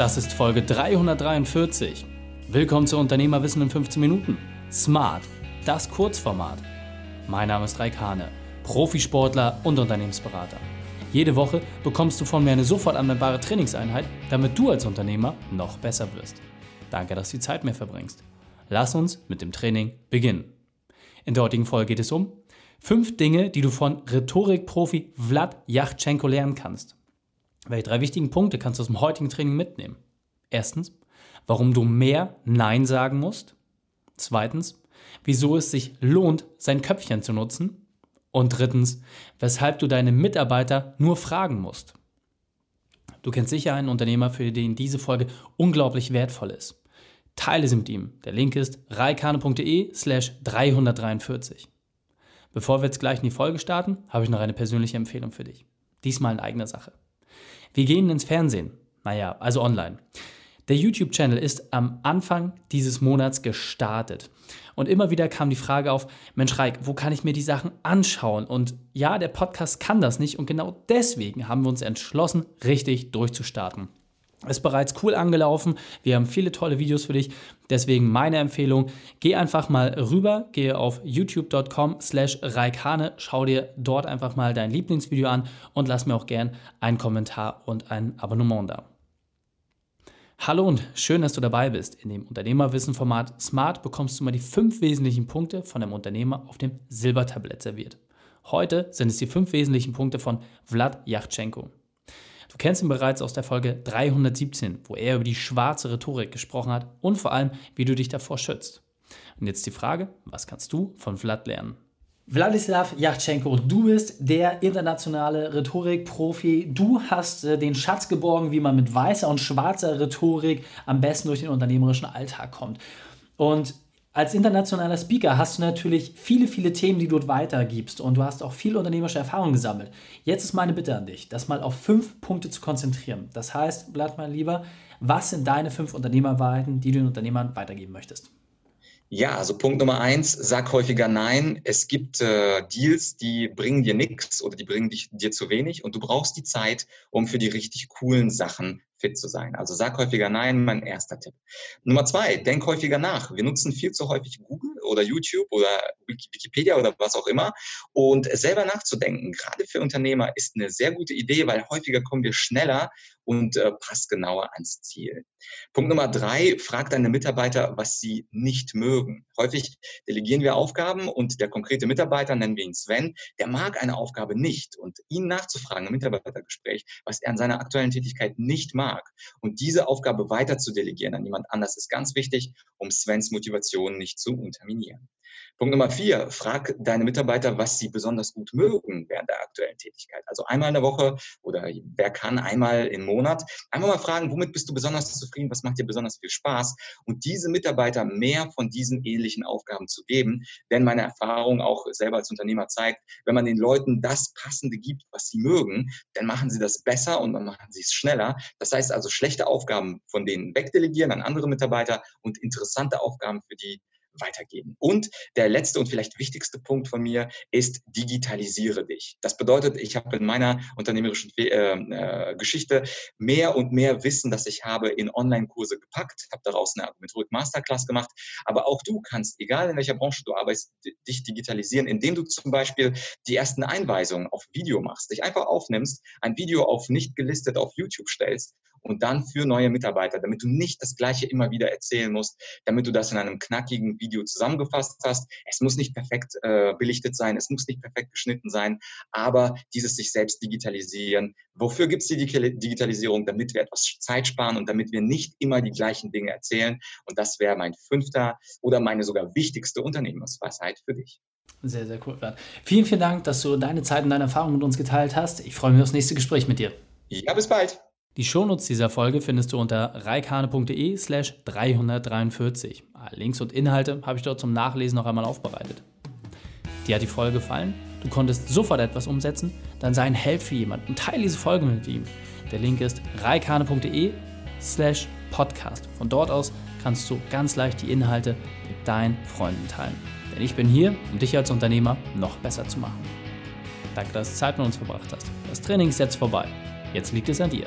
Das ist Folge 343. Willkommen zu Unternehmerwissen in 15 Minuten. Smart, das Kurzformat. Mein Name ist Raik Hane, Profisportler und Unternehmensberater. Jede Woche bekommst du von mir eine sofort anwendbare Trainingseinheit, damit du als Unternehmer noch besser wirst. Danke, dass du die Zeit mehr verbringst. Lass uns mit dem Training beginnen. In der heutigen Folge geht es um fünf Dinge, die du von Rhetorikprofi Vlad Yachtschenko lernen kannst. Welche drei wichtigen Punkte kannst du aus dem heutigen Training mitnehmen? Erstens, warum du mehr Nein sagen musst. Zweitens, wieso es sich lohnt, sein Köpfchen zu nutzen. Und drittens, weshalb du deine Mitarbeiter nur fragen musst. Du kennst sicher einen Unternehmer, für den diese Folge unglaublich wertvoll ist. Teile sie mit ihm. Der Link ist reikane.de slash 343. Bevor wir jetzt gleich in die Folge starten, habe ich noch eine persönliche Empfehlung für dich. Diesmal in eigener Sache. Wir gehen ins Fernsehen. Naja, also online. Der YouTube-Channel ist am Anfang dieses Monats gestartet. Und immer wieder kam die Frage auf, Mensch Reik, wo kann ich mir die Sachen anschauen? Und ja, der Podcast kann das nicht und genau deswegen haben wir uns entschlossen, richtig durchzustarten. Ist bereits cool angelaufen. Wir haben viele tolle Videos für dich. Deswegen meine Empfehlung, geh einfach mal rüber, gehe auf youtube.com slash reikhane, schau dir dort einfach mal dein Lieblingsvideo an und lass mir auch gern einen Kommentar und ein Abonnement da. Hallo und schön, dass du dabei bist. In dem Unternehmerwissen-Format Smart bekommst du mal die fünf wesentlichen Punkte von einem Unternehmer auf dem Silbertablett serviert. Heute sind es die fünf wesentlichen Punkte von Vlad Yachtschenko. Du kennst ihn bereits aus der Folge 317, wo er über die schwarze Rhetorik gesprochen hat und vor allem, wie du dich davor schützt. Und jetzt die Frage, was kannst du von Vlad lernen? Wladislav Yachtschenko, du bist der internationale Rhetorik-Profi. Du hast äh, den Schatz geborgen, wie man mit weißer und schwarzer Rhetorik am besten durch den unternehmerischen Alltag kommt. Und als internationaler Speaker hast du natürlich viele, viele Themen, die du dort weitergibst und du hast auch viel unternehmerische Erfahrung gesammelt. Jetzt ist meine Bitte an dich, das mal auf fünf Punkte zu konzentrieren. Das heißt, bleib mal lieber, was sind deine fünf Unternehmerwahrheiten, die du den Unternehmern weitergeben möchtest? Ja, also Punkt Nummer eins, sag häufiger Nein. Es gibt äh, Deals, die bringen dir nichts oder die bringen dich, dir zu wenig und du brauchst die Zeit, um für die richtig coolen Sachen fit zu sein. Also sag häufiger Nein, mein erster Tipp. Nummer zwei, denk häufiger nach. Wir nutzen viel zu häufig Google oder YouTube oder Wikipedia oder was auch immer. Und selber nachzudenken, gerade für Unternehmer, ist eine sehr gute Idee, weil häufiger kommen wir schneller und äh, passgenauer ans Ziel. Punkt Nummer drei, frag deine Mitarbeiter, was sie nicht mögen. Häufig delegieren wir Aufgaben und der konkrete Mitarbeiter, nennen wir ihn Sven, der mag eine Aufgabe nicht. Und ihn nachzufragen im Mitarbeitergespräch, was er an seiner aktuellen Tätigkeit nicht mag. Und diese Aufgabe weiter zu delegieren an jemand anders ist ganz wichtig, um Svens Motivation nicht zu unterminieren. Punkt Nummer vier, frag deine Mitarbeiter, was sie besonders gut mögen während der aktuellen Tätigkeit. Also einmal in der Woche oder wer kann einmal im Monat. Einmal mal fragen, womit bist du besonders zufrieden, was macht dir besonders viel Spaß und diese Mitarbeiter mehr von diesen ähnlichen Aufgaben zu geben. Denn meine Erfahrung auch selber als Unternehmer zeigt, wenn man den Leuten das Passende gibt, was sie mögen, dann machen sie das besser und dann machen sie es schneller. Das heißt also schlechte Aufgaben von denen wegdelegieren an andere Mitarbeiter und interessante Aufgaben für die weitergeben. Und der letzte und vielleicht wichtigste Punkt von mir ist, digitalisiere dich. Das bedeutet, ich habe in meiner unternehmerischen äh, äh, Geschichte mehr und mehr Wissen, das ich habe, in Online-Kurse gepackt, habe daraus eine Argumentorik Masterclass gemacht. Aber auch du kannst, egal in welcher Branche du arbeitest, dich digitalisieren, indem du zum Beispiel die ersten Einweisungen auf Video machst, dich einfach aufnimmst, ein Video auf nicht gelistet auf YouTube stellst und dann für neue Mitarbeiter, damit du nicht das Gleiche immer wieder erzählen musst, damit du das in einem knackigen Video zusammengefasst hast. Es muss nicht perfekt äh, belichtet sein, es muss nicht perfekt geschnitten sein, aber dieses sich selbst digitalisieren. Wofür gibt es die Digitalisierung? Damit wir etwas Zeit sparen und damit wir nicht immer die gleichen Dinge erzählen. Und das wäre mein fünfter oder meine sogar wichtigste Unternehmensweisheit für dich. Sehr, sehr cool. Vielen, vielen Dank, dass du deine Zeit und deine Erfahrungen mit uns geteilt hast. Ich freue mich aufs nächste Gespräch mit dir. Ja, bis bald. Die Shownotes dieser Folge findest du unter reikane.de slash 343. Links und Inhalte habe ich dort zum Nachlesen noch einmal aufbereitet. Dir hat die Folge gefallen? Du konntest sofort etwas umsetzen? Dann sei ein Held für jemanden und teile diese Folge mit ihm. Der Link ist reikane.de slash podcast. Von dort aus kannst du ganz leicht die Inhalte mit deinen Freunden teilen. Denn ich bin hier, um dich als Unternehmer noch besser zu machen. Danke, dass du Zeit mit uns verbracht hast. Das Training ist jetzt vorbei. Jetzt liegt es an dir.